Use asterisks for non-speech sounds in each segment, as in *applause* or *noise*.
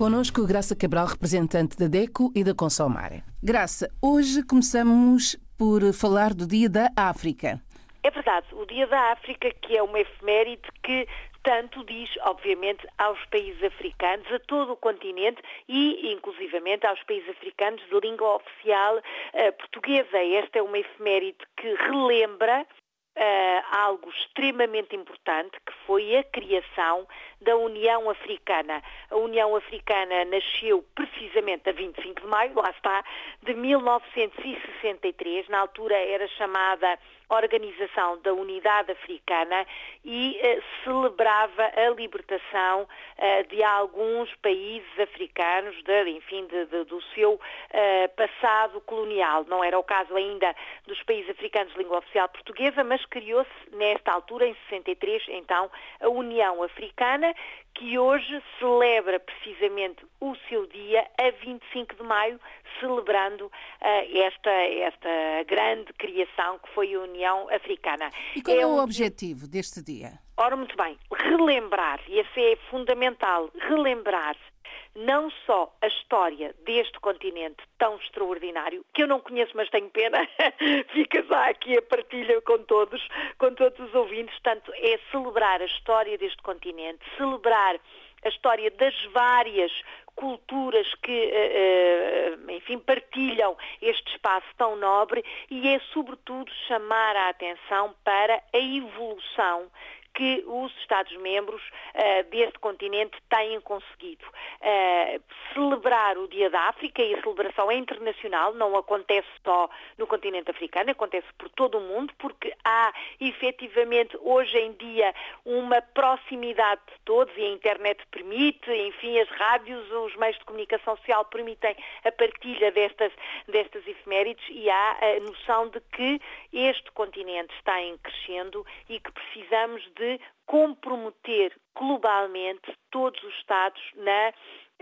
Conosco Graça Cabral, representante da DECO e da Consomare. Graça, hoje começamos por falar do Dia da África. É verdade, o Dia da África, que é uma efeméride que tanto diz, obviamente, aos países africanos, a todo o continente e, inclusivamente, aos países africanos de língua oficial uh, portuguesa. Esta é uma efeméride que relembra uh, algo extremamente importante, que foi a criação da União Africana. A União Africana nasceu precisamente a 25 de maio, lá está, de 1963. Na altura era chamada Organização da Unidade Africana e uh, celebrava a libertação uh, de alguns países africanos, de, enfim, de, de, do seu uh, passado colonial. Não era o caso ainda dos países africanos de língua oficial portuguesa, mas criou-se nesta altura, em 63, então, a União Africana, que hoje celebra precisamente o seu dia a 25 de maio, celebrando uh, esta, esta grande criação que foi a União Africana. E qual é, é o objetivo deste dia? Ora, muito bem, relembrar, e esse é fundamental, relembrar não só a história deste continente tão extraordinário, que eu não conheço, mas tenho pena, *laughs* fica já aqui a partilha com todos, com todos os ouvintes, portanto, é celebrar a história deste continente, celebrar a história das várias culturas que, eh, eh, enfim, partilham este espaço tão nobre e é, sobretudo, chamar a atenção para a evolução que os Estados-membros uh, deste continente têm conseguido. Uh, celebrar o Dia da África e a celebração é internacional, não acontece só no continente africano, acontece por todo o mundo, porque há efetivamente hoje em dia uma proximidade de todos e a internet permite, enfim, as rádios, os meios de comunicação social permitem a partilha destas, destas efemérides e há a noção de que este continente está em crescendo e que precisamos de de comprometer globalmente todos os Estados na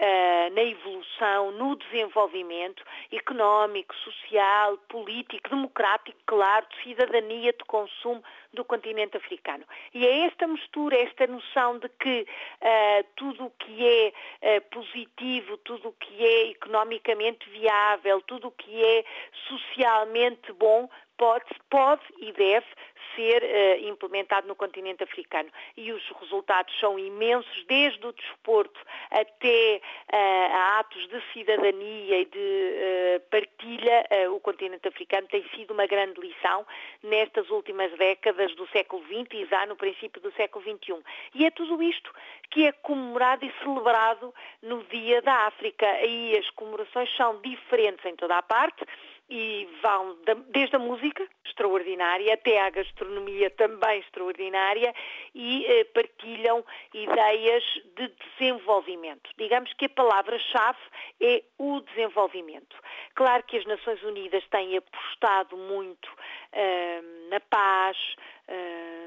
Uh, na evolução, no desenvolvimento económico, social, político, democrático, claro, de cidadania, de consumo do continente africano. E é esta mistura, esta noção de que uh, tudo o que é uh, positivo, tudo o que é economicamente viável, tudo o que é socialmente bom, pode, pode e deve ser uh, implementado no continente africano. E os resultados são imensos, desde o desporto até uh, a atos de cidadania e de uh, partilha. o continente africano tem sido uma grande lição nestas últimas décadas do século XX e já no princípio do século XXI. E é tudo isto que é comemorado e celebrado no Dia da África. E as comemorações são diferentes em toda a parte e vão desde a música, extraordinária, até à gastronomia também extraordinária e eh, partilham ideias de desenvolvimento. Digamos que a palavra-chave é o desenvolvimento. Claro que as Nações Unidas têm apostado muito eh, na paz,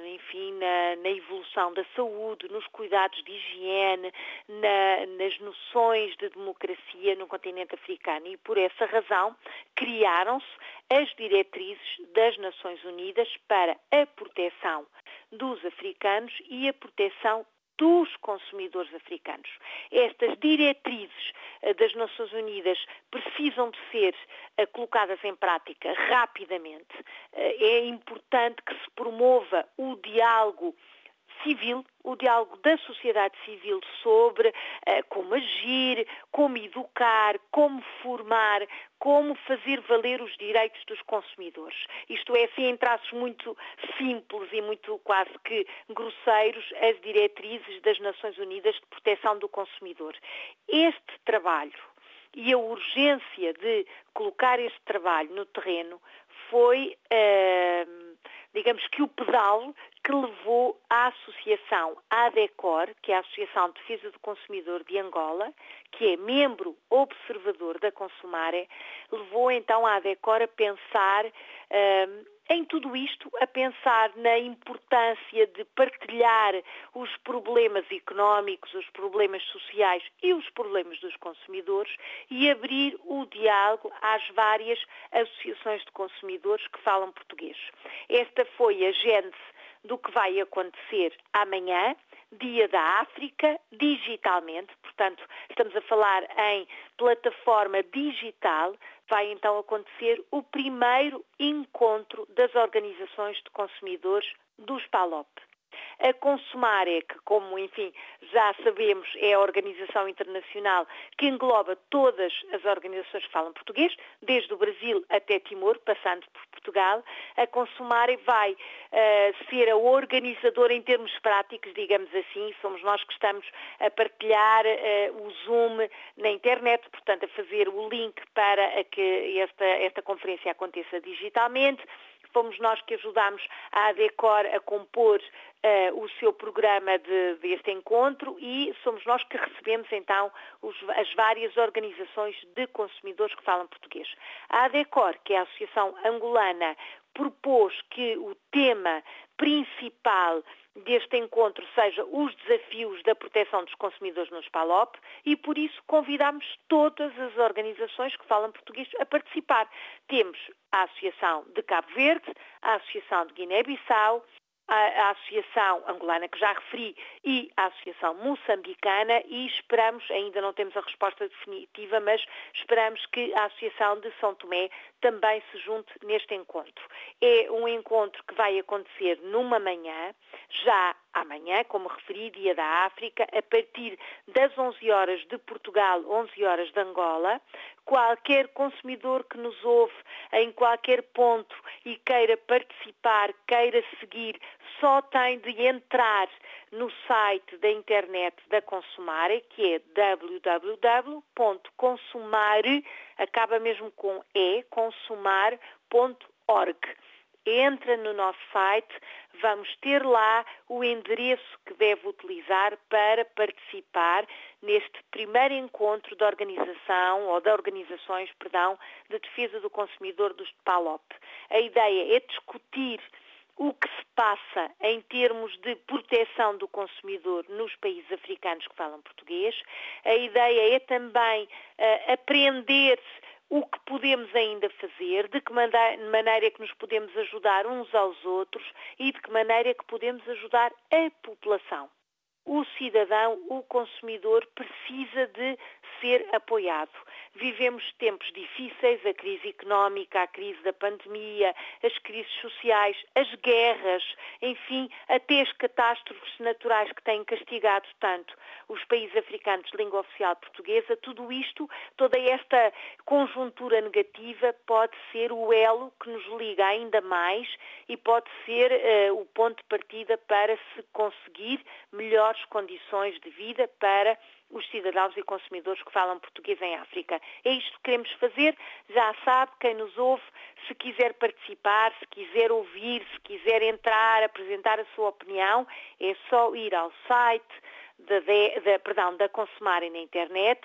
enfim, na, na, evolução da saúde, nos cuidados de higiene, na, nas noções de democracia no continente africano. E por essa razão criaram-se as diretrizes das Nações Unidas para a proteção dos africanos e a proteção dos consumidores africanos. Estas diretrizes eh, das Nações Unidas precisam de ser eh, colocadas em prática rapidamente. Eh, é importante que se promova o diálogo civil, o diálogo da sociedade civil sobre uh, como agir, como educar, como formar, como fazer valer os direitos dos consumidores. Isto é, assim, em traços muito simples e muito quase que grosseiros, as diretrizes das Nações Unidas de proteção do consumidor. Este trabalho e a urgência de colocar este trabalho no terreno foi. Uh, digamos que o pedal que levou à associação ADECOR, que é a Associação de Defesa do Consumidor de Angola, que é membro observador da Consumare, levou então a ADECOR a pensar hum, em tudo isto, a pensar na importância de partilhar os problemas económicos, os problemas sociais e os problemas dos consumidores e abrir o diálogo às várias associações de consumidores que falam português. Esta foi a gênese do que vai acontecer amanhã, Dia da África, digitalmente, portanto, estamos a falar em plataforma digital, vai então acontecer o primeiro encontro das organizações de consumidores dos PALOP. A Consumare, que como, enfim, já sabemos, é a organização internacional que engloba todas as organizações que falam português, desde o Brasil até Timor, passando por Portugal, a Consumare vai uh, ser a organizadora em termos práticos, digamos assim, somos nós que estamos a partilhar uh, o Zoom na internet, portanto, a fazer o link para que esta, esta conferência aconteça digitalmente fomos nós que ajudámos a ADECOR a compor uh, o seu programa de, deste encontro e somos nós que recebemos então os, as várias organizações de consumidores que falam português. A ADECOR, que é a Associação Angolana, propôs que o tema principal deste encontro seja os desafios da proteção dos consumidores no SPALOP e por isso convidamos todas as organizações que falam português a participar. Temos a Associação de Cabo Verde, a Associação de Guiné-Bissau, a, Associação Angolana, que já referi, e a Associação Moçambicana e esperamos, ainda não temos a resposta definitiva, mas esperamos que a Associação de São Tomé também se junte neste encontro. É um encontro que vai acontecer numa manhã, já amanhã, como referi, Dia da África, a partir das 11 horas de Portugal, 11 horas de Angola. Qualquer consumidor que nos ouve em qualquer ponto e queira participar, queira seguir, só tem de entrar no site da internet da Consumare, que é www.consumare, acaba mesmo com e, consumar.org entra no nosso site, vamos ter lá o endereço que deve utilizar para participar neste primeiro encontro da organização ou de organizações, perdão, de defesa do consumidor dos PALOP. A ideia é discutir o que se passa em termos de proteção do consumidor nos países africanos que falam português. A ideia é também uh, aprender o que podemos ainda fazer, de que maneira que nos podemos ajudar uns aos outros e de que maneira que podemos ajudar a população. O cidadão, o consumidor, precisa de ser apoiado. Vivemos tempos difíceis, a crise económica, a crise da pandemia, as crises sociais, as guerras, enfim, até as catástrofes naturais que têm castigado tanto os países africanos de língua oficial portuguesa, tudo isto, toda esta conjuntura negativa pode ser o elo que nos liga ainda mais e pode ser uh, o ponto de partida para se conseguir melhores condições de vida para os cidadãos e consumidores que falam português em África. É isto que queremos fazer. Já sabe, quem nos ouve, se quiser participar, se quiser ouvir, se quiser entrar, apresentar a sua opinião, é só ir ao site da, da, perdão, da Consumare na internet,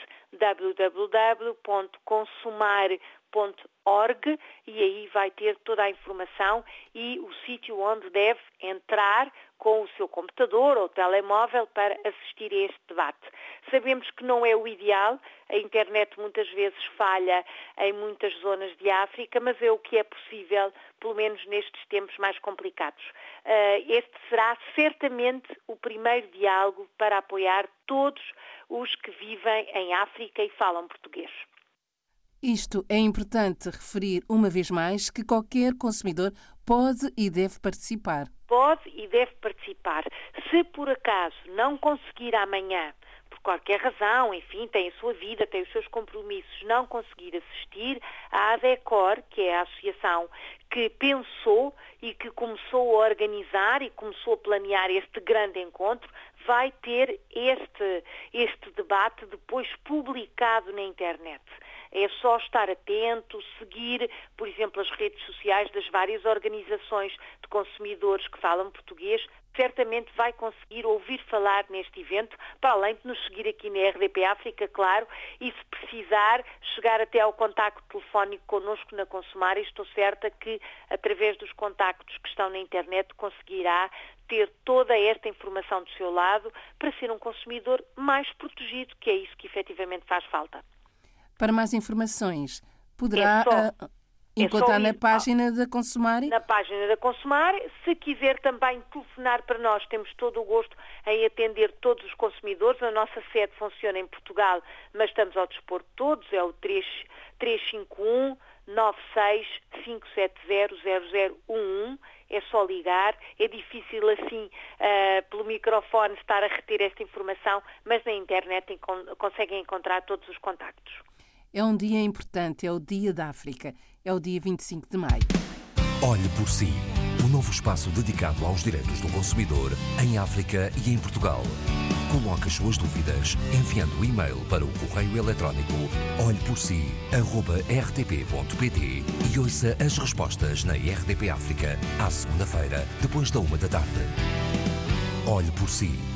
www.consumare.org e aí vai ter toda a informação e o sítio onde deve entrar com o seu computador ou telemóvel para assistir a este debate. Sabemos que não é o ideal, a internet muitas vezes falha em muitas zonas de África, mas é o que é possível, pelo menos nestes tempos mais complicados. Eh, este será certamente o primeiro diálogo para apoiar todos os que vivem em África e falam português. Isto é importante referir uma vez mais que qualquer consumidor pode e deve participar. Pode e deve participar. Se por acaso não conseguir amanhã, por qualquer razão, enfim, tem a sua vida, tem os seus compromissos, não conseguir assistir, a ADECOR, que é a associação que pensou e que começou a organizar e começou a planear este grande encontro, vai ter este, este debate depois publicado na internet. É só estar atento, seguir, por exemplo, as redes sociais das várias organizações de consumidores que falam português, certamente vai conseguir ouvir falar neste evento, para além de nos seguir aqui na RDP África, claro, e se precisar chegar até ao contacto telefónico connosco na Consumar, estou certa que através dos contactos que estão na internet conseguirá ter toda esta informação do seu lado para ser um consumidor mais protegido, que é isso que efetivamente faz falta. Para mais informações, poderá. É só... Encontrar é na página da Consumar? Na página da Consumar. Se quiser também telefonar para nós, temos todo o gosto em atender todos os consumidores. A nossa sede funciona em Portugal, mas estamos ao dispor de todos. É o 3, 351 965700011. É só ligar. É difícil assim, uh, pelo microfone, estar a reter esta informação, mas na internet enco conseguem encontrar todos os contactos. É um dia importante, é o Dia da África. É o dia 25 de maio. Olhe por si. O um novo espaço dedicado aos direitos do consumidor em África e em Portugal. Coloque as suas dúvidas enviando o e-mail para o correio eletrónico olheporsi.rtp.pt e ouça as respostas na RDP África à segunda-feira, depois da uma da tarde. Olhe por si.